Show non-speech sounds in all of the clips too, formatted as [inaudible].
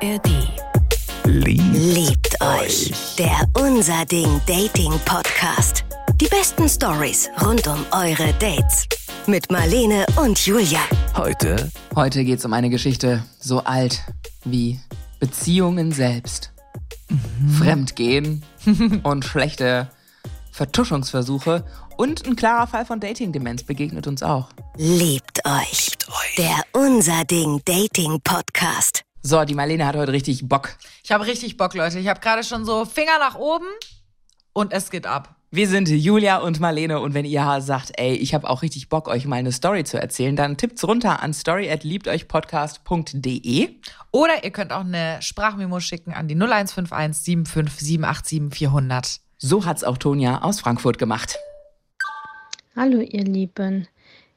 ARD. Liebt, Liebt euch. Der Unser Ding Dating Podcast. Die besten Stories rund um eure Dates. Mit Marlene und Julia. heute Heute geht es um eine Geschichte so alt wie Beziehungen selbst. Fremdgehen [laughs] und schlechte Vertuschungsversuche und ein klarer Fall von Dating-Demenz begegnet uns auch. Liebt euch. Der Unser Ding Dating Podcast. So, die Marlene hat heute richtig Bock. Ich habe richtig Bock, Leute. Ich habe gerade schon so Finger nach oben und es geht ab. Wir sind Julia und Marlene und wenn ihr sagt, ey, ich habe auch richtig Bock, euch mal eine Story zu erzählen, dann tippt's runter an story@liebteuchpodcast.de. Oder ihr könnt auch eine Sprachmemo schicken an die 0151 75 787 400. So hat's auch Tonja aus Frankfurt gemacht. Hallo ihr Lieben,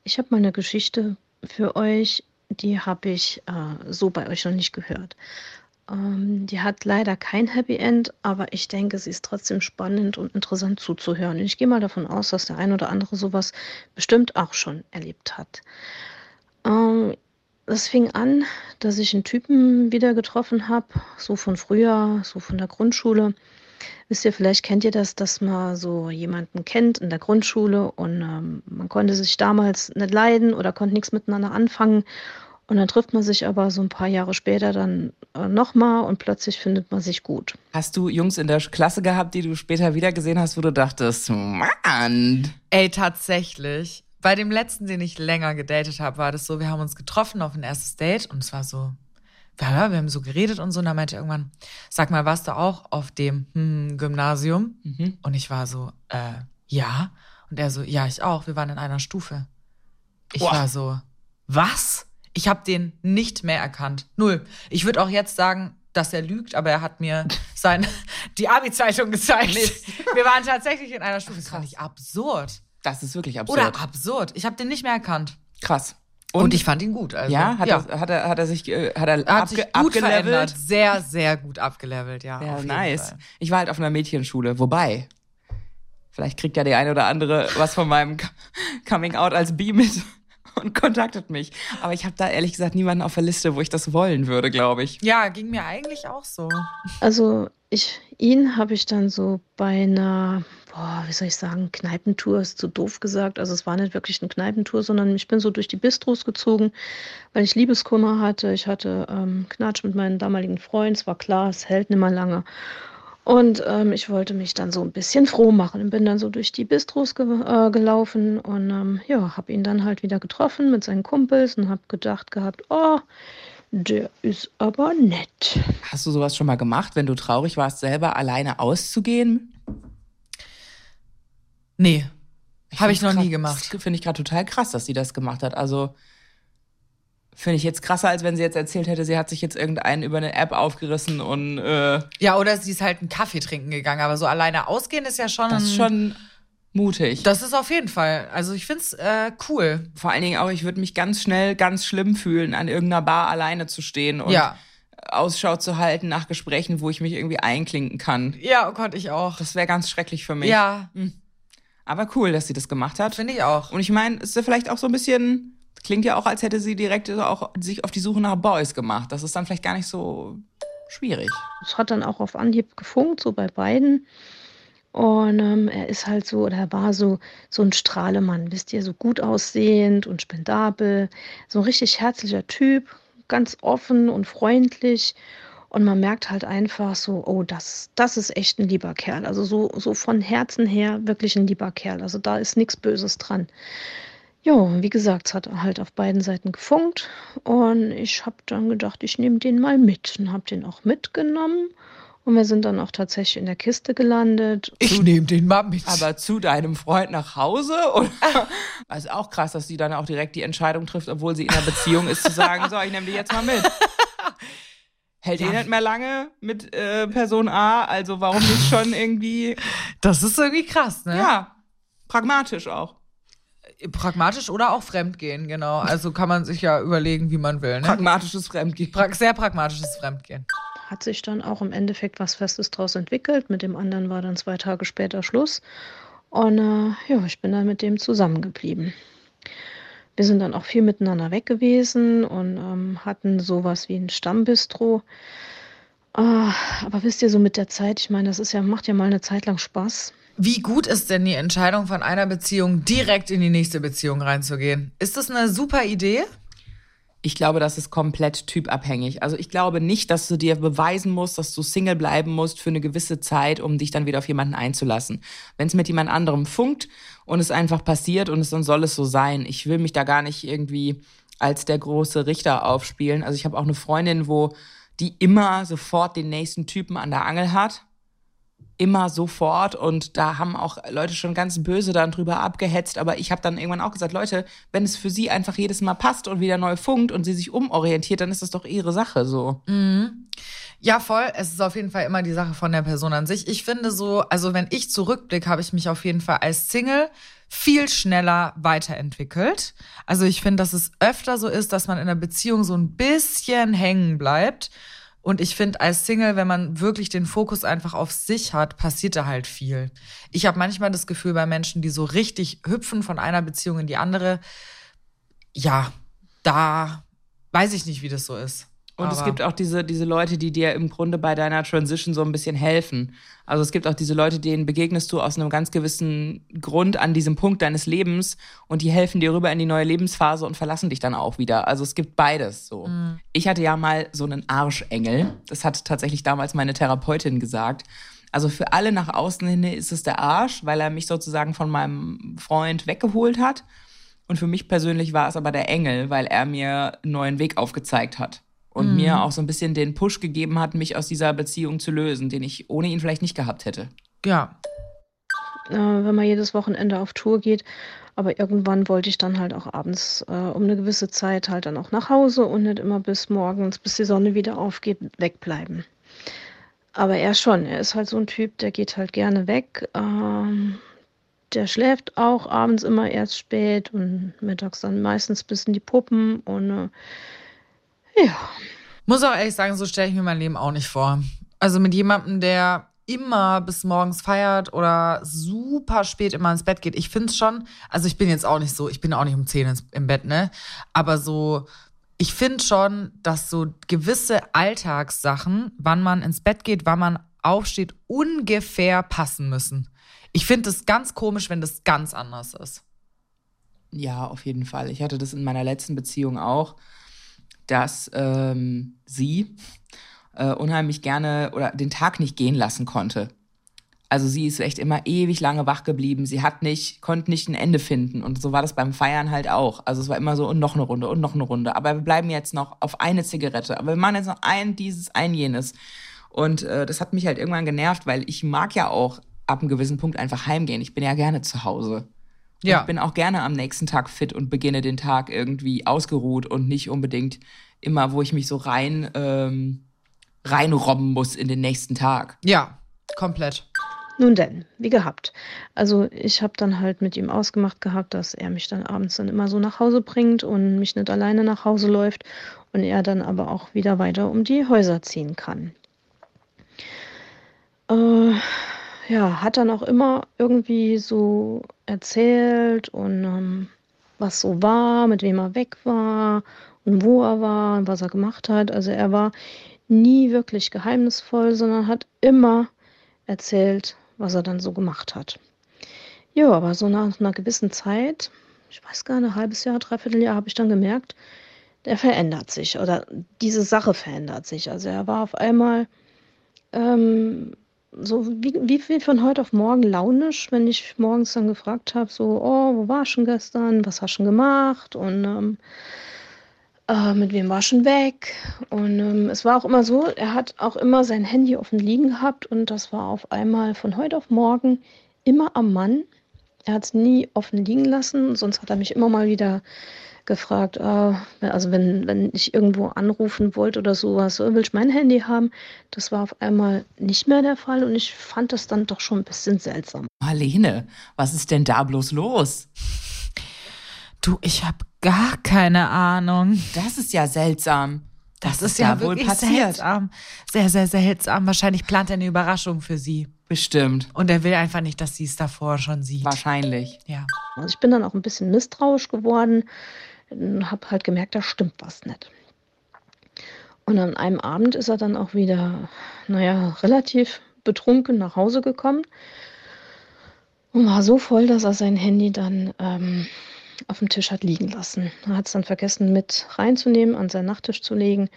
ich habe mal eine Geschichte für euch, die habe ich äh, so bei euch noch nicht gehört. Ähm, die hat leider kein Happy End, aber ich denke, sie ist trotzdem spannend und interessant zuzuhören. Und ich gehe mal davon aus, dass der ein oder andere sowas bestimmt auch schon erlebt hat. Ähm, es fing an, dass ich einen Typen wieder getroffen habe, so von früher, so von der Grundschule. Wisst ihr, vielleicht kennt ihr das, dass man so jemanden kennt in der Grundschule und ähm, man konnte sich damals nicht leiden oder konnte nichts miteinander anfangen. Und dann trifft man sich aber so ein paar Jahre später dann äh, nochmal und plötzlich findet man sich gut. Hast du Jungs in der Klasse gehabt, die du später wieder gesehen hast, wo du dachtest, Mann, Ey, tatsächlich. Bei dem letzten, den ich länger gedatet habe, war das so, wir haben uns getroffen auf ein erstes Date und es war so, ja, wir haben so geredet und so und dann meinte er irgendwann, sag mal, warst du auch auf dem hm, Gymnasium? Und ich war so, äh, ja. Und er so, ja, ich auch. Wir waren in einer Stufe. Ich Boah. war so, was? Ich habe den nicht mehr erkannt. Null. Ich würde auch jetzt sagen, dass er lügt, aber er hat mir [laughs] sein, die Abi-Zeitung gezeigt. [laughs] Wir waren tatsächlich in einer Stufe. Das fand ich absurd. das ist wirklich absurd. Oder absurd. Ich habe den nicht mehr erkannt. Krass. Und, ich fand ihn gut. Also, ja, hat, Er, hat er hat er sich äh, hat er, hat sich abge gut abgelevelt? verändert. Sehr, sehr gut abgelevelt, ja. Ja, nice. Fall. Ich war halt auf einer Mädchenschule, wobei vielleicht kriegt ja die eine oder andere was von meinem Co- [laughs] Coming Out als Bi mit und kontaktet mich. Aber ich habe da ehrlich gesagt niemanden auf der Liste, wo ich das wollen würde, glaube ich. Ja, ging mir eigentlich auch so. Also ich, ihn habe ich dann so bei einer, boah, wie soll ich sagen, Kneipentour ist zu doof gesagt. Also es war nicht wirklich eine Kneipentour, sondern ich bin so durch die Bistros gezogen, weil ich Liebeskummer hatte. Ich hatte ähm, Knatsch mit meinem damaligen Freund. Es war klar, es hält nicht mehr lange. Und ähm, ich wollte mich dann so ein bisschen froh machen und bin dann so durch die Bistros ge äh, gelaufen und ähm, ja, habe ihn dann halt wieder getroffen mit seinen Kumpels und habe gedacht gehabt, oh, der ist aber nett. Hast du sowas schon mal gemacht, wenn du traurig warst, selber alleine auszugehen? Nee, habe ich noch nie krass- gemacht. Das finde ich gerade total krass, dass sie das gemacht hat. Also finde ich jetzt krasser, als wenn sie jetzt erzählt hätte, sie hat sich jetzt irgendeinen über eine App aufgerissen und äh, Ja, oder sie ist halt einen Kaffee trinken gegangen, aber so alleine ausgehen ist ja schon. das ist schon mutig. Das ist auf jeden Fall. Also ich find's äh, cool. Vor allen Dingen auch, ich würde mich ganz schnell ganz schlimm fühlen, an irgendeiner Bar alleine zu stehen und Ja. Ausschau zu halten nach Gesprächen, wo ich mich irgendwie einklinken kann. Ja, oh Gott, ich auch. Das wäre ganz schrecklich für mich. Ja, Aber cool, dass sie das gemacht hat. finde ich auch. Und ich meine, es ist ja vielleicht auch so ein bisschen, klingt ja auch, als hätte sie direkt auch sich auf die Suche nach Boys gemacht. Das ist dann vielleicht gar nicht so schwierig. Es hat dann auch auf Anhieb gefunkt, so bei beiden. Und ähm, er ist halt so, oder er war so, so ein Strahlemann, wisst ihr, so gut aussehend und spendabel, so ein richtig herzlicher Typ, ganz offen und freundlich. Und man merkt halt einfach so, oh, das, das ist echt ein lieber Kerl. Also so, so von Herzen her wirklich ein lieber Kerl. Also da ist nichts Böses dran. Ja, wie gesagt, es hat halt auf beiden Seiten gefunkt. Und ich habe dann gedacht, ich nehme den mal mit und habe den auch mitgenommen. Und wir sind dann auch tatsächlich in der Kiste gelandet. Ich nehme den mal mit. Aber zu deinem Freund nach Hause? Oder? [laughs] Also auch krass, dass sie dann auch direkt die Entscheidung trifft, obwohl sie in einer Beziehung ist, zu sagen, so, ich nehme die jetzt mal mit. [laughs] Hält ihr nicht mehr lange mit äh, Person A, also warum nicht schon irgendwie, das ist irgendwie krass, ne? ja, pragmatisch auch. Pragmatisch oder auch Fremdgehen, genau. Also kann man sich ja überlegen, wie man will, ne? Pragmatisches Fremdgehen. Pra sehr pragmatisches Fremdgehen. Hat sich dann auch im Endeffekt was Festes draus entwickelt. Mit dem anderen war dann zwei Tage später Schluss. Und äh, ja, ich bin dann mit dem zusammengeblieben. wir sind dann auch viel miteinander weg gewesen und ähm, hatten sowas wie ein Stammbistro. Ah, aber wisst ihr, so mit der Zeit, ich meine, das ist ja, macht ja mal eine Zeit lang Spaß. Wie gut ist denn die Entscheidung von einer Beziehung direkt in die nächste Beziehung reinzugehen? Ist das eine super Idee? Ich glaube, das ist komplett typabhängig. Also ich glaube nicht, dass du dir beweisen musst, dass du Single bleiben musst für eine gewisse Zeit, um dich dann wieder auf jemanden einzulassen. Wenn es mit jemand anderem funkt und es einfach passiert und es dann soll es so sein. Ich will mich da gar nicht irgendwie als der große Richter aufspielen. Also ich habe auch eine Freundin, wo die immer sofort den nächsten Typen an der Angel hat immer sofort und da haben auch Leute schon ganz böse dann drüber abgehetzt, aber ich habe dann irgendwann auch gesagt, Leute, wenn es für sie einfach jedes Mal passt und wieder neu funkt und sie sich umorientiert, dann ist das doch ihre Sache so. Mhm. Ja, voll. Es ist auf jeden Fall immer die Sache von der Person an sich. Ich finde so, also wenn ich zurückblicke, habe ich mich auf jeden Fall als Single viel schneller weiterentwickelt. Also ich finde, dass es öfter so ist, dass man in einer Beziehung so ein bisschen hängen bleibt und ich finde, als Single, wenn man wirklich den Fokus einfach auf sich hat, passiert da halt viel. Ich habe manchmal das Gefühl bei Menschen, die so richtig hüpfen von einer Beziehung in die andere, ja, da weiß ich nicht, wie das so ist. Und Aber es gibt auch diese, diese Leute, die dir im Grunde bei deiner Transition so ein bisschen helfen. Also es gibt auch diese Leute, denen begegnest du aus einem ganz gewissen Grund an diesem Punkt deines Lebens und die helfen dir rüber in die neue Lebensphase und verlassen dich dann auch wieder. Also es gibt beides so. Mhm. Ich hatte ja mal so einen Arschengel. Das hat tatsächlich damals meine Therapeutin gesagt. Also für alle nach außen hin ist es der Arsch, weil er mich sozusagen von meinem Freund weggeholt hat. Und für mich persönlich war es aber der Engel, weil er mir einen neuen Weg aufgezeigt hat und mhm. mir auch so ein bisschen den Push gegeben hat, mich aus dieser Beziehung zu lösen, den ich ohne ihn vielleicht nicht gehabt hätte. Ja. Äh, wenn man jedes Wochenende auf Tour geht, aber irgendwann wollte ich dann halt auch abends äh, um eine gewisse Zeit halt dann auch nach Hause und nicht immer bis morgens, bis die Sonne wieder aufgeht, wegbleiben. Aber er schon, er ist halt so ein Typ, der geht halt gerne weg. Ähm, der schläft auch abends immer erst spät und mittags dann meistens bis in die Puppen und äh, ja. Muss auch ehrlich sagen, so stelle ich mir mein Leben auch nicht vor. Also mit jemandem, der immer bis morgens feiert oder super spät immer ins Bett geht. Ich finde es schon, also ich bin jetzt auch nicht so, ich bin auch nicht um 10 im Bett, ne? Aber so, ich finde schon, dass so gewisse Alltagssachen, wann man ins Bett geht, wann man aufsteht, ungefähr passen müssen. Ich finde es ganz komisch, wenn das ganz anders ist. Ja, auf jeden Fall. Ich hatte das in meiner letzten Beziehung auch dass ähm, sie äh, unheimlich gerne oder den Tag nicht gehen lassen konnte. Also sie ist echt immer ewig lange wach geblieben. Sie hat nicht, konnte nicht ein Ende finden. Und so war das beim Feiern halt auch. Also es war immer so, und noch eine Runde und noch eine Runde. Aber wir bleiben jetzt noch auf eine Zigarette. Aber wir machen jetzt noch ein dieses, ein jenes. Und äh, das hat mich halt irgendwann genervt, weil ich mag ja auch ab einem gewissen Punkt einfach heimgehen. Ich bin ja gerne zu Hause. Ja. ich bin auch gerne am nächsten Tag fit und beginne den Tag irgendwie ausgeruht und nicht unbedingt immer, wo ich mich so rein ähm, reinrobben muss in den nächsten Tag. Ja, komplett. Nun denn, wie gehabt. Also ich habe dann halt mit ihm ausgemacht gehabt, dass er mich dann abends dann immer so nach Hause bringt und mich nicht alleine nach Hause läuft und er dann aber auch wieder weiter um die Häuser ziehen kann. Äh, ja, hat dann auch immer irgendwie so erzählt und ähm, was so war, mit wem er weg war und wo er war und was er gemacht hat. Also er war nie wirklich geheimnisvoll, sondern hat immer erzählt, was er dann so gemacht hat. Ja, aber so nach einer gewissen Zeit, ich weiß gar nicht, ein halbes Jahr, dreiviertel Jahr, habe ich dann gemerkt, der verändert sich oder diese Sache verändert sich. Also er war auf einmal ähm, so wie, wie von heute auf morgen launisch, wenn ich morgens dann gefragt habe, so, oh, wo war schon gestern, was hast du schon gemacht und ähm, äh, mit wem war schon weg. Und ähm, es war auch immer so, er hat auch immer sein Handy offen liegen gehabt und das war auf einmal von heute auf morgen immer am Mann. Er hat es nie offen liegen lassen, sonst hat er mich immer mal wieder gefragt, äh, also wenn, wenn ich irgendwo anrufen wollte oder sowas, so, will ich mein Handy haben? Das war auf einmal nicht mehr der Fall und ich fand das dann doch schon ein bisschen seltsam. Marlene, was ist denn da bloß los? Du, ich habe gar keine Ahnung. Das ist ja seltsam. Das Was ist ist ja da wohl passiert? seltsam. Sehr, sehr seltsam. Wahrscheinlich plant er eine Überraschung für sie. Bestimmt. Und er will einfach nicht, dass sie es davor schon sieht. Wahrscheinlich. Ja. Also ich bin dann auch ein bisschen misstrauisch geworden habe halt gemerkt, da stimmt was nicht. Und an einem Abend ist er dann auch wieder, naja, relativ betrunken nach Hause gekommen und war so voll, dass er sein Handy dann ähm, auf dem Tisch hat liegen lassen. Er hat es dann vergessen mit reinzunehmen, an seinen Nachttisch zu legen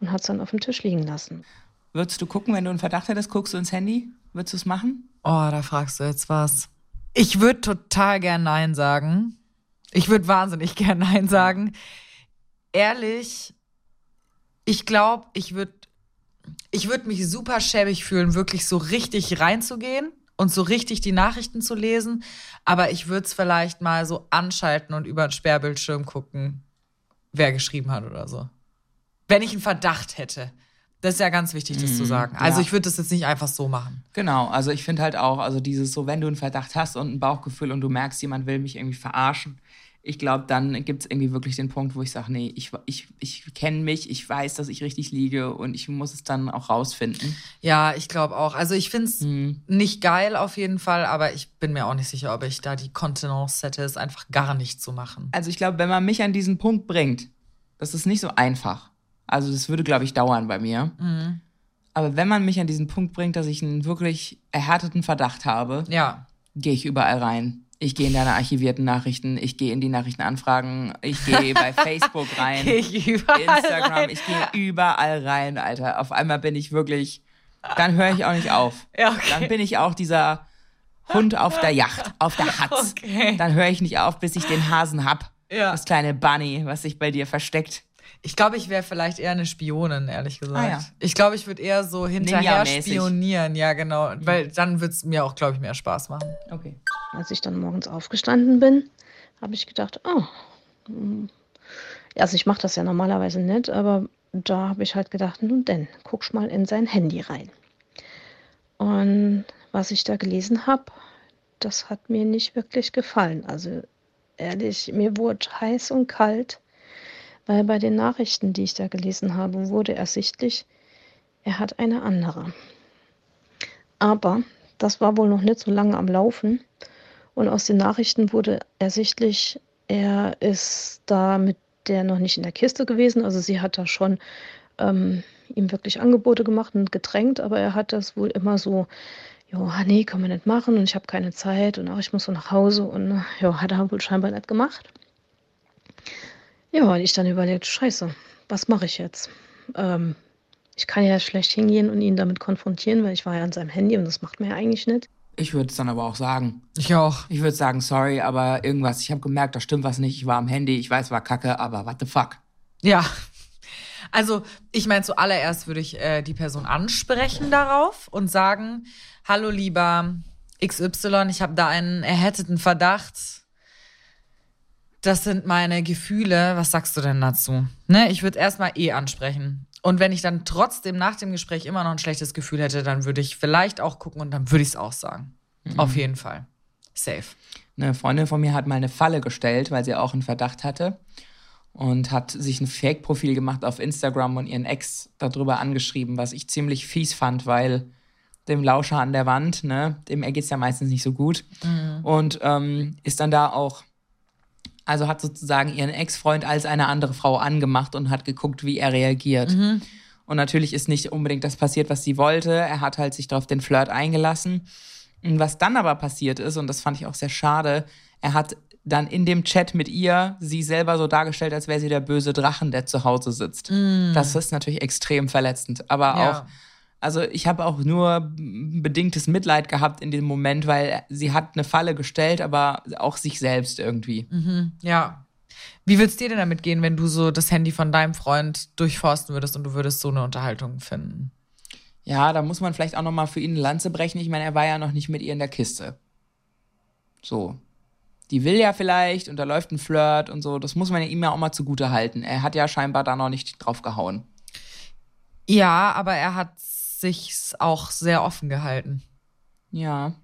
und hat es dann auf dem Tisch liegen lassen. Würdest du gucken, wenn du einen Verdacht hättest, guckst du ins Handy? Würdest du es machen? Oh, da fragst du jetzt was. Ich würde total gern Nein sagen. Ich würde wahnsinnig gern Nein sagen. Ehrlich, ich glaube, ich würde ich würd mich super schäbig fühlen, wirklich so richtig reinzugehen und so richtig die Nachrichten zu lesen. Aber ich würde es vielleicht mal so anschalten und über den Sperrbildschirm gucken, wer geschrieben hat oder so. Wenn ich einen Verdacht hätte. Das ist ja ganz wichtig, das zu sagen. Also ja. ich würde das jetzt nicht einfach so machen. Genau, also ich finde halt auch, also dieses so, wenn du einen Verdacht hast und ein Bauchgefühl und du merkst, jemand will mich irgendwie verarschen, ich glaube, dann gibt es irgendwie wirklich den Punkt, wo ich sage, nee, ich, ich, ich kenne mich, ich weiß, dass ich richtig liege und ich muss es dann auch rausfinden. Ja, ich glaube auch. Also ich finde es nicht geil auf jeden Fall, aber ich bin mir auch nicht sicher, ob ich da die Kontenance hätte, es einfach gar nicht zu machen. Also ich glaube, wenn man mich an diesen Punkt bringt, das ist nicht so einfach. Also das würde, glaube ich, dauern bei mir. Aber wenn man mich an diesen Punkt bringt, dass ich einen wirklich erhärteten Verdacht habe, Ja. gehe ich überall rein. Ich gehe in deine archivierten Nachrichten, ich gehe in die Nachrichtenanfragen, ich gehe bei [laughs] Facebook rein, Ich überall Instagram, rein. ich gehe überall rein, Alter. Auf einmal bin ich wirklich, dann höre ich auch nicht auf. [laughs] Ja, okay. Dann bin ich auch dieser Hund auf der Yacht, auf der Hatz. [laughs] Okay. Dann höre ich nicht auf, bis ich den Hasen hab. Ja. Das kleine Bunny, was sich bei dir versteckt. Ich glaube, ich wäre vielleicht eher eine Spionin, ehrlich gesagt. Ah, ja. Ich glaube, ich würde eher so hinterher spionieren, ja, genau. Weil dann würde es mir auch, glaube ich, mehr Spaß machen. Okay. Als ich dann morgens aufgestanden bin, habe ich gedacht, oh, hm. also ich mache das ja normalerweise nicht, aber da habe ich halt gedacht, nun denn, guckst mal in sein Handy rein. Und was ich da gelesen habe, das hat mir nicht wirklich gefallen. Also ehrlich, mir wurde heiß und kalt, weil bei den Nachrichten, die ich da gelesen habe, wurde ersichtlich, er hat eine andere. Aber das war wohl noch nicht so lange am Laufen. Und aus den Nachrichten wurde ersichtlich, er ist da mit der noch nicht in der Kiste gewesen. Also sie hat da schon ähm, ihm wirklich Angebote gemacht und gedrängt, aber er hat das wohl immer so, jo, nee, können wir nicht machen und ich habe keine Zeit und auch ich muss so nach Hause und ja, hat er wohl scheinbar nicht gemacht. Ja, und ich dann überlegt, scheiße, was mache ich jetzt? Ähm, ich kann ja schlecht hingehen und ihn damit konfrontieren, weil ich war ja an seinem Handy und das macht man ja eigentlich nicht. Ich würde es dann aber auch sagen. Ich auch. Ich würde sagen, sorry, aber irgendwas, ich habe gemerkt, da stimmt was nicht. Ich war am Handy, ich weiß, war kacke, aber what the fuck? Ja. Also, ich meine, zuallererst würde ich äh, die Person ansprechen darauf und sagen: Hallo, lieber XY, ich habe da einen erhärteten Verdacht. Das sind meine Gefühle. Was sagst du denn dazu? Ne, ich würde erstmal eh ansprechen. Und wenn ich dann trotzdem nach dem Gespräch immer noch ein schlechtes Gefühl hätte, dann würde ich vielleicht auch gucken und dann würde ich es auch sagen. Auf jeden Fall. Safe. Eine Freundin von mir hat mal eine Falle gestellt, weil sie auch einen Verdacht hatte und hat sich ein Fake-Profil gemacht auf Instagram und ihren Ex darüber angeschrieben, was ich ziemlich fies fand, weil dem Lauscher an der Wand, ne, dem geht's ja meistens nicht so gut. Und ähm, ist dann da auch, also hat sozusagen ihren Ex-Freund als eine andere Frau angemacht und hat geguckt, wie er reagiert. Und natürlich ist nicht unbedingt das passiert, was sie wollte. Er hat halt sich darauf den Flirt eingelassen. Und was dann aber passiert ist, und das fand ich auch sehr schade, er hat dann in dem Chat mit ihr sie selber so dargestellt, als wäre sie der böse Drachen, der zu Hause sitzt. Das ist natürlich extrem verletzend. Aber Ja. auch, also ich habe auch nur bedingtes Mitleid gehabt in dem Moment, weil sie hat eine Falle gestellt, aber auch sich selbst irgendwie. Ja. Wie würd's dir denn damit gehen, wenn du so das Handy von deinem Freund durchforsten würdest und du würdest so eine Unterhaltung finden? Ja, da muss man vielleicht auch noch mal für ihn eine Lanze brechen. Ich meine, er war ja noch nicht mit ihr in der Kiste. So. Die will ja vielleicht und da läuft ein Flirt und so. Das muss man ja ihm ja auch mal zugute halten. Er hat ja scheinbar da noch nicht drauf gehauen. Ja, aber er hat sich auch sehr offen gehalten. Ja.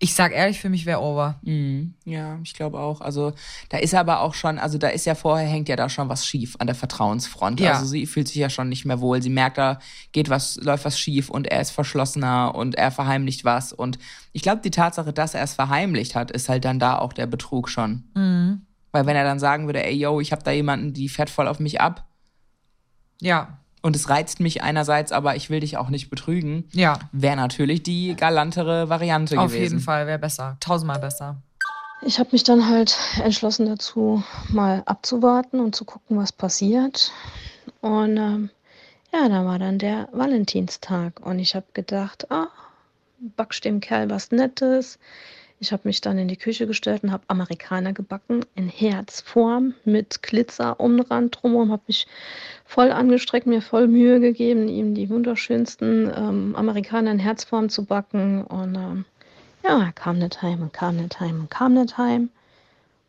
Ich sag ehrlich, für mich wäre over. Mhm. Ja, ich glaube auch. Also da ist aber auch schon, also da ist ja vorher hängt ja da schon was schief an der Vertrauensfront. Ja. Also sie fühlt sich ja schon nicht mehr wohl. Sie merkt, da geht was, läuft was schief und er ist verschlossener und er verheimlicht was. Und ich glaube, die Tatsache, dass er es verheimlicht hat, ist halt dann da auch der Betrug schon. Mhm. Weil wenn er dann sagen würde, ey yo, ich habe da jemanden, die fährt voll auf mich ab Ja, und es reizt mich einerseits, aber ich will dich auch nicht betrügen, ja. wäre natürlich die galantere Variante Auf gewesen. jeden Fall wäre besser. Tausendmal besser. Ich habe mich dann halt entschlossen dazu, mal abzuwarten und zu gucken, was passiert. Und ähm, ja, da war dann der Valentinstag und ich habe gedacht, ah, backst dem Kerl was Nettes. Ich habe mich dann in die Küche gestellt und habe Amerikaner gebacken in Herzform mit Glitzer umrand drumherum. Habe mich voll angestreckt, mir voll Mühe gegeben, ihm die wunderschönsten ähm, Amerikaner in Herzform zu backen. Und ähm, ja, er kam nicht heim und kam nicht heim und kam nicht heim.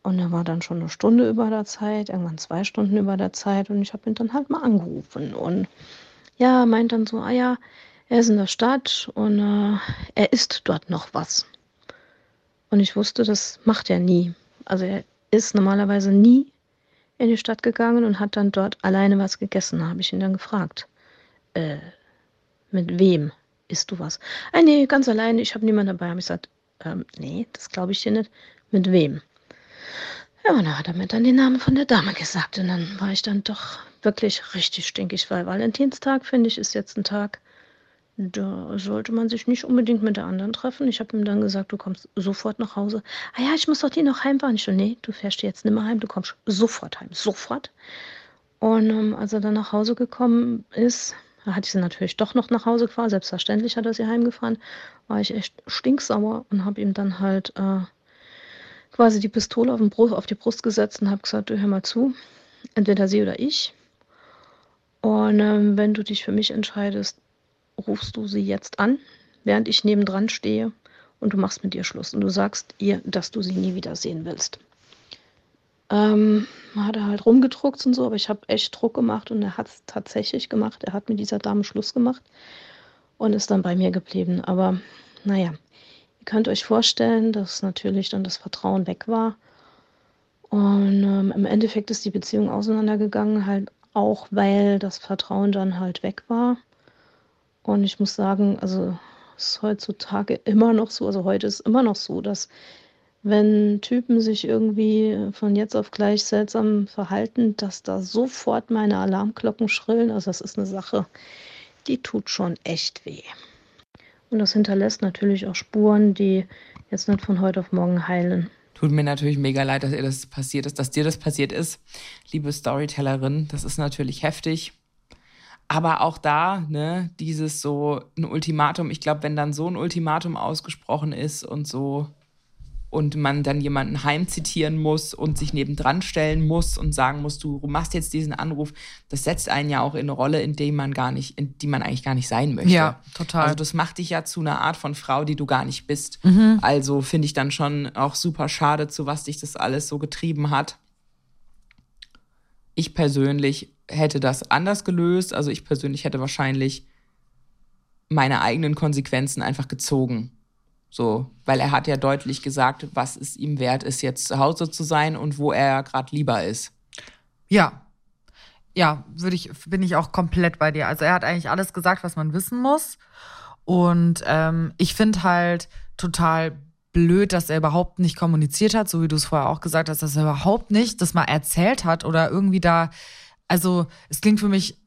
Und er war dann schon eine Stunde über der Zeit, irgendwann zwei Stunden über der Zeit. Und ich habe ihn dann halt mal angerufen. Und ja, meint dann so, ah ja, er ist in der Stadt und äh, er isst dort noch was. Und ich wusste, das macht er nie. Also er ist normalerweise nie in die Stadt gegangen und hat dann dort alleine was gegessen. Da habe ich ihn dann gefragt, äh, mit wem isst du was? Ah, nee, ganz alleine, ich habe niemanden dabei. Habe ich gesagt, ähm, nee, das glaube ich dir nicht. Mit wem? Ja, und da hat er mir dann den Namen von der Dame gesagt. Und dann war ich dann doch wirklich richtig stinkig, weil Valentinstag, finde ich, ist jetzt ein Tag, da sollte man sich nicht unbedingt mit der anderen treffen. Ich habe ihm dann gesagt, du kommst sofort nach Hause. Ah ja, ich muss doch die noch heimfahren. Ich so, nee, du fährst jetzt nicht mehr heim, du kommst sofort heim, sofort. Und ähm, als er dann nach Hause gekommen ist, hatte ich sie natürlich doch noch nach Hause gefahren. Selbstverständlich hat er sie heimgefahren. War ich echt stinksauer und habe ihm dann halt äh, quasi die Pistole auf, Brust, auf die Brust gesetzt und habe gesagt, du hör mal zu, entweder sie oder ich. Und ähm, wenn du dich für mich entscheidest, rufst du sie jetzt an, während ich nebendran stehe und du machst mit ihr Schluss und du sagst ihr, dass du sie nie wiedersehen willst. Ähm, hat er halt rumgedruckt und so, aber ich habe echt Druck gemacht und er hat es tatsächlich gemacht. Er hat mit dieser Dame Schluss gemacht und ist dann bei mir geblieben. Aber naja, ihr könnt euch vorstellen, dass natürlich dann das Vertrauen weg war. Und ähm, im Endeffekt ist die Beziehung auseinandergegangen, halt auch weil das Vertrauen dann halt weg war. Und ich muss sagen, also ist heutzutage immer noch so, also heute ist immer noch so, dass wenn Typen sich irgendwie von jetzt auf gleich seltsam verhalten, dass da sofort meine Alarmglocken schrillen. Also das ist eine Sache, die tut schon echt weh. Und das hinterlässt natürlich auch Spuren, die jetzt nicht von heute auf morgen heilen. Tut mir natürlich mega leid, dass ihr das passiert ist, dass dir das passiert ist, liebe Storytellerin. Das ist natürlich heftig. Aber auch da, ne, dieses so ein Ultimatum, ich glaube, wenn dann so ein Ultimatum ausgesprochen ist und so und man dann jemanden heimzitieren muss und sich nebendran stellen muss und sagen muss, du machst jetzt diesen Anruf, das setzt einen ja auch in eine Rolle, in die man gar nicht, in die man eigentlich gar nicht sein möchte. Ja, total. Also das macht dich ja zu einer Art von Frau, die du gar nicht bist. Also finde ich dann schon auch super schade, zu was dich das alles so getrieben hat. Ich persönlich hätte das anders gelöst. Also ich persönlich hätte wahrscheinlich meine eigenen Konsequenzen einfach gezogen. So, weil er hat ja deutlich gesagt, was es ihm wert ist, jetzt zu Hause zu sein und wo er gerade lieber ist. Ja. Ja, würde ich, bin ich auch komplett bei dir. Also er hat eigentlich alles gesagt, was man wissen muss. Und ähm, ich finde halt total blöd, dass er überhaupt nicht kommuniziert hat, so wie du es vorher auch gesagt hast, dass er überhaupt nicht das mal erzählt hat oder irgendwie da, also es klingt für mich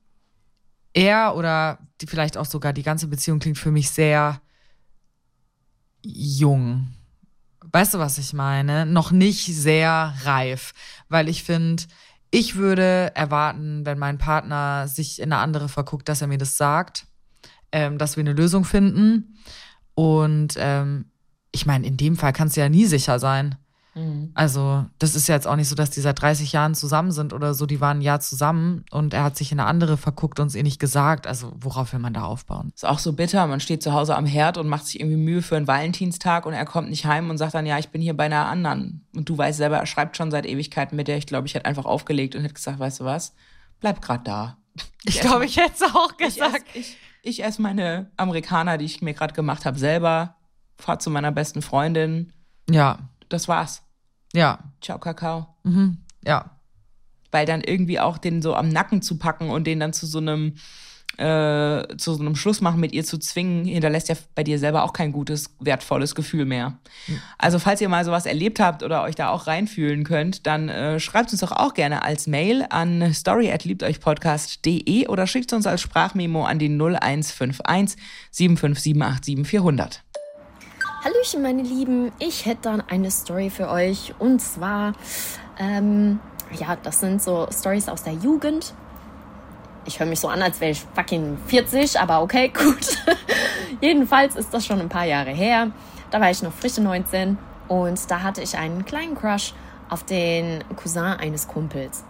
er oder die, vielleicht auch sogar die ganze Beziehung klingt für mich sehr jung. Weißt du, was ich meine? Noch nicht sehr reif, weil ich finde, ich würde erwarten, wenn mein Partner sich in eine andere verguckt, dass er mir das sagt, ähm, dass wir eine Lösung finden. Und ähm, ich meine, in dem Fall kannst du ja nie sicher sein. Also, das ist ja jetzt auch nicht so, dass die seit 30 Jahren zusammen sind oder so. Die waren ein Jahr zusammen und er hat sich in eine andere verguckt und es ihr nicht gesagt. Also, worauf will man da aufbauen? Ist auch so bitter. Man steht zu Hause am Herd und macht sich irgendwie Mühe für einen Valentinstag und er kommt nicht heim und sagt dann, ja, ich bin hier bei einer anderen. Und du weißt selber, er schreibt schon seit Ewigkeiten mit der. Ich glaube, ich hätte einfach aufgelegt und hätte gesagt, weißt du was? Bleib grad da. [laughs] Ich glaube, ich hätte es auch Ich esse gesagt. ich, ich ess meine Amerikaner, die ich mir gerade gemacht habe, selber. Fahr zu meiner besten Freundin. Ja, Das war's. ja, Ciao, Kakao. mhm. ja. Weil dann irgendwie auch den so am Nacken zu packen und den dann zu so einem äh, zu so einem Schluss machen mit ihr zu zwingen, hinterlässt ja bei dir selber auch kein gutes, wertvolles Gefühl mehr. Also falls ihr mal sowas erlebt habt oder euch da auch reinfühlen könnt, dann äh, schreibt uns doch auch gerne als Mail an story@liebteuchpodcast.de oder schickt uns als Sprachmemo an die 0151 75787 400. Hallöchen, meine Lieben. Ich hätte dann eine Story für euch. Und zwar, ähm, ja, das sind so Stories aus der Jugend. Ich höre mich so an, als wäre ich fucking 40, aber okay, [laughs] gut. Jedenfalls ist das schon ein paar Jahre her. Da war ich noch frische 19 und da hatte ich einen kleinen Crush auf den Cousin eines Kumpels.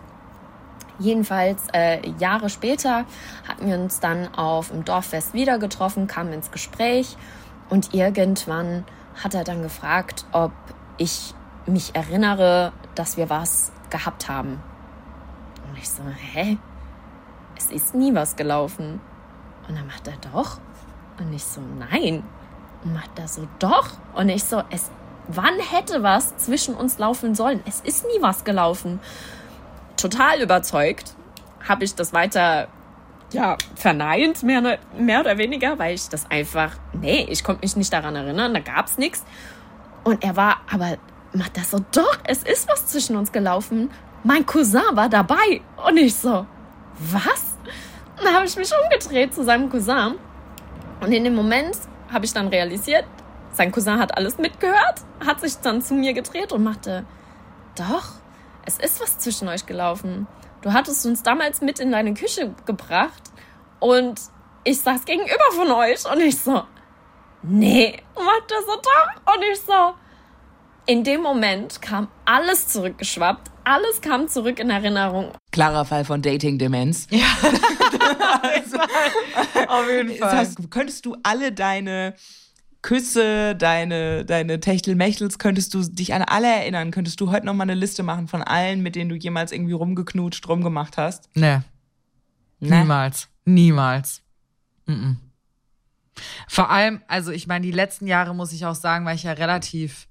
Jedenfalls äh, Jahre später hatten wir uns dann auf dem Dorffest wieder getroffen, kamen ins Gespräch und irgendwann hat er dann gefragt, ob ich mich erinnere, dass wir was gehabt haben. Und ich so, hä? Es ist nie was gelaufen. Und dann macht er doch. Und ich so, nein. Und macht er so, doch. Und ich so, es, wann hätte was zwischen uns laufen sollen? Es ist nie was gelaufen total überzeugt, habe ich das weiter ja, verneint, mehr, ne- mehr oder weniger, weil ich das einfach, nee, ich konnte mich nicht daran erinnern, da gab es nichts. Und er war, aber macht das so, doch, es ist was zwischen uns gelaufen. Mein Cousin war dabei. Und ich so, was? Und dann habe ich mich umgedreht zu seinem Cousin. Und in dem Moment habe ich dann realisiert, sein Cousin hat alles mitgehört, hat sich dann zu mir gedreht und machte, doch, es ist was zwischen euch gelaufen. Du hattest uns damals mit in deine Küche gebracht und ich saß gegenüber von euch und ich so, nee, macht er so doch? Und ich so, in dem Moment kam alles zurückgeschwappt, alles kam zurück in Erinnerung. Klarer Fall von Dating-Demenz. [laughs] Auf jeden Das heißt, könntest du alle deine Küsse, deine, deine Techtelmechtels, könntest du dich an alle erinnern? Könntest du heute noch mal eine Liste machen von allen, mit denen du jemals irgendwie rumgeknutscht, rumgemacht hast? Nee, Ne? niemals. Niemals. Mhm. Vor allem, also ich meine, die letzten Jahre muss ich auch sagen, war ich ja relativ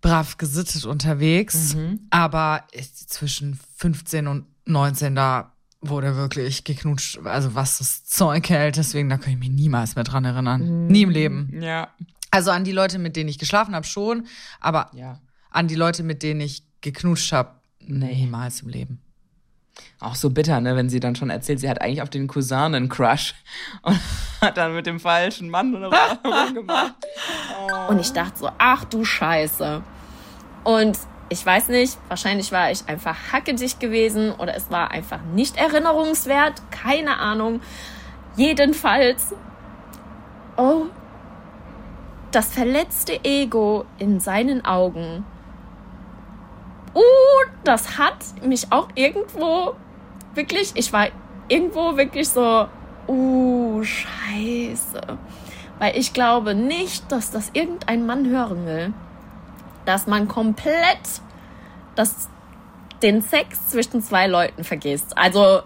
brav gesittet unterwegs. Aber ich, zwischen 15 und 19, da wurde wirklich geknutscht, also was das Zeug hält. Deswegen, da kann ich mich niemals mehr dran erinnern. Nie im Leben. Ja. Also an die Leute, mit denen ich geschlafen habe, schon. Aber Ja. an die Leute, mit denen ich geknutscht habe, Nee. niemals im Leben. Auch so bitter, ne, wenn sie dann schon erzählt, sie hat eigentlich auf den Cousin einen Crush [laughs] und hat dann mit dem falschen Mann rumgemacht. [laughs] Und ich dachte so, ach du Scheiße. Und ich weiß nicht, wahrscheinlich war ich einfach hackedicht gewesen oder es war einfach nicht erinnerungswert, keine Ahnung. Jedenfalls, oh, das verletzte Ego in seinen Augen. Uh, das hat mich auch irgendwo wirklich, ich war irgendwo wirklich so, uh, scheiße. Weil ich glaube nicht, dass das irgendein Mann hören will. Dass man komplett das, den Sex zwischen zwei Leuten vergisst. Also,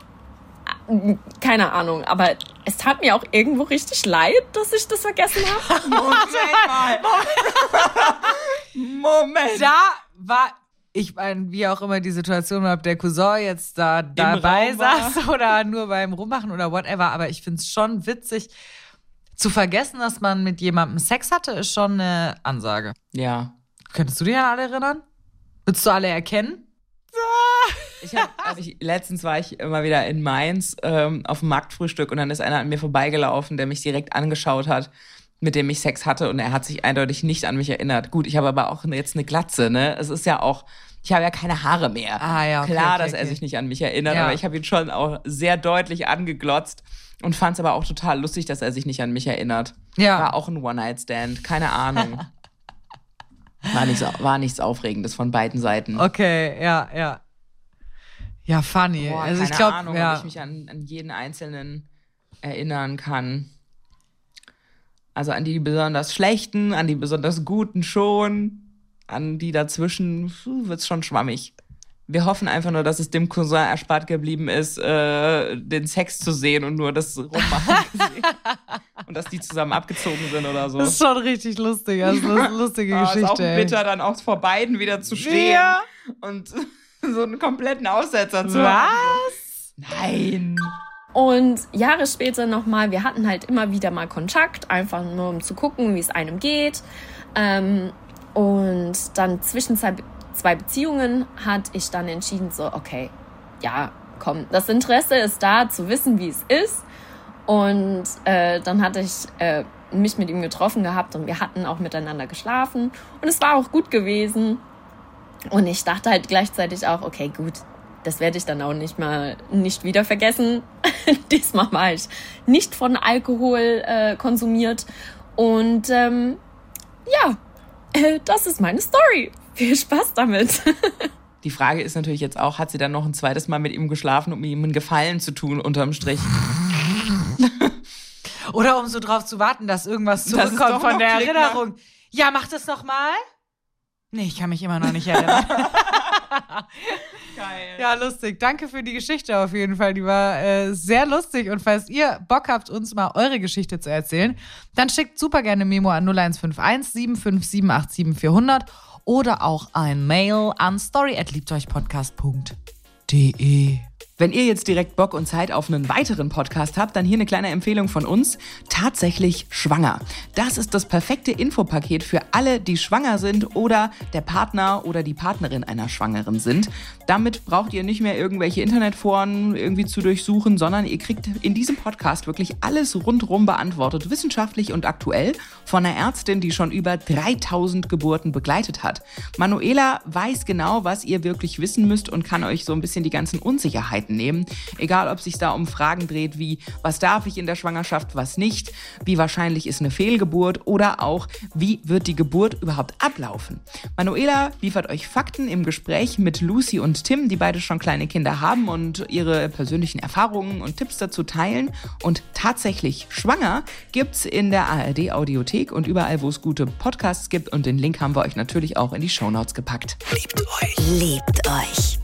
äh, keine Ahnung, aber es tat mir auch irgendwo richtig leid, dass ich das vergessen habe. [laughs] Moment mal. Moment. Da war, ich meine, wie auch immer die Situation war, ob der Cousin jetzt da dabei Raum war. saß [laughs] oder nur beim Rummachen oder whatever, aber ich finde es schon witzig. Zu vergessen, dass man mit jemandem Sex hatte, ist schon eine Ansage. Ja. Könntest du dich an alle erinnern? Würdest du alle erkennen? Ich hab, also ich, letztens war ich immer wieder in Mainz ähm, auf dem Marktfrühstück und dann ist einer an mir vorbeigelaufen, der mich direkt angeschaut hat, mit dem ich Sex hatte und er hat sich eindeutig nicht an mich erinnert. Gut, ich habe aber auch jetzt eine Glatze, ne? Es ist ja auch, ich habe ja keine Haare mehr. Ah, ja, okay, Klar, okay, dass er okay. sich nicht an mich erinnert, Ja. aber ich habe ihn schon auch sehr deutlich angeglotzt und fand es aber auch total lustig, dass er sich nicht an mich erinnert. Ja. War auch ein One-Night-Stand, keine Ahnung. [laughs] War nichts, war nichts Aufregendes von beiden Seiten. Okay, ja, ja. Ja, funny. Boah, also ich keine glaube, Ahnung, ja. ob ich mich an, an jeden einzelnen erinnern kann. Also an die besonders schlechten, an die besonders guten schon, an die dazwischen wird es schon schwammig. Wir hoffen einfach nur, dass es dem Cousin erspart geblieben ist, äh, den Sex zu sehen und nur das Rummachen [laughs] gesehen. und dass die zusammen abgezogen sind oder so. Das ist schon richtig lustig. Das ist eine [laughs] lustige Ah, Geschichte. ist auch ey. bitter, dann auch vor beiden wieder zu stehen Ja. und [laughs] so einen kompletten Aussetzer zu haben. Was? Nein. Und Jahre später nochmal, wir hatten halt immer wieder mal Kontakt, einfach nur um zu gucken, wie es einem geht. Ähm, und dann zwischen zwei, Beziehungen hat ich dann entschieden, so, okay, ja, komm, das Interesse ist da, zu wissen, wie es ist. Und äh, dann hatte ich äh, mich mit ihm getroffen gehabt und wir hatten auch miteinander geschlafen. Und es war auch gut gewesen. Und ich dachte halt gleichzeitig auch, okay, gut, das werde ich dann auch nicht mal nicht wieder vergessen. [laughs] Diesmal war ich nicht von Alkohol äh, konsumiert. Und ähm, ja, äh, das ist meine Story. Viel Spaß damit. Die Frage ist natürlich jetzt auch, hat sie dann noch ein zweites Mal mit ihm geschlafen, um ihm einen Gefallen zu tun, unterm Strich? [laughs] Oder um so drauf zu warten, dass irgendwas zurückkommt doch von der klickt, ne? Erinnerung. Ja, mach das noch mal. Nee, ich kann mich immer noch nicht erinnern. [laughs] Geil. ja, lustig. Danke für die Geschichte auf jeden Fall. Die war äh, sehr lustig. Und falls ihr Bock habt, uns mal eure Geschichte zu erzählen, dann schickt super gerne Memo an 0151 757 87400 oder auch ein Mail an story@liebteuchpodcast.de. Wenn ihr jetzt direkt Bock und Zeit auf einen weiteren Podcast habt, dann hier eine kleine Empfehlung von uns. Tatsächlich schwanger. Das ist das perfekte Infopaket für alle, die schwanger sind oder der Partner oder die Partnerin einer Schwangeren sind. Damit braucht ihr nicht mehr irgendwelche Internetforen irgendwie zu durchsuchen, sondern ihr kriegt in diesem Podcast wirklich alles rundrum beantwortet, wissenschaftlich und aktuell, von einer Ärztin, die schon über 3000 Geburten begleitet hat. Manuela weiß genau, was ihr wirklich wissen müsst und kann euch so ein bisschen die ganzen Unsicherheiten nehmen. Egal, ob sich da um Fragen dreht wie, was darf ich in der Schwangerschaft, was nicht, wie wahrscheinlich ist eine Fehlgeburt oder auch, wie wird die Geburt überhaupt ablaufen. Manuela liefert euch Fakten im Gespräch mit Lucy und Tim, die beide schon kleine Kinder haben und ihre persönlichen Erfahrungen und Tipps dazu teilen. Und tatsächlich schwanger gibt's in der ARD Audiothek und überall, wo es gute Podcasts gibt. Und den Link haben wir euch natürlich auch in die Shownotes gepackt. Liebt euch. Liebt euch.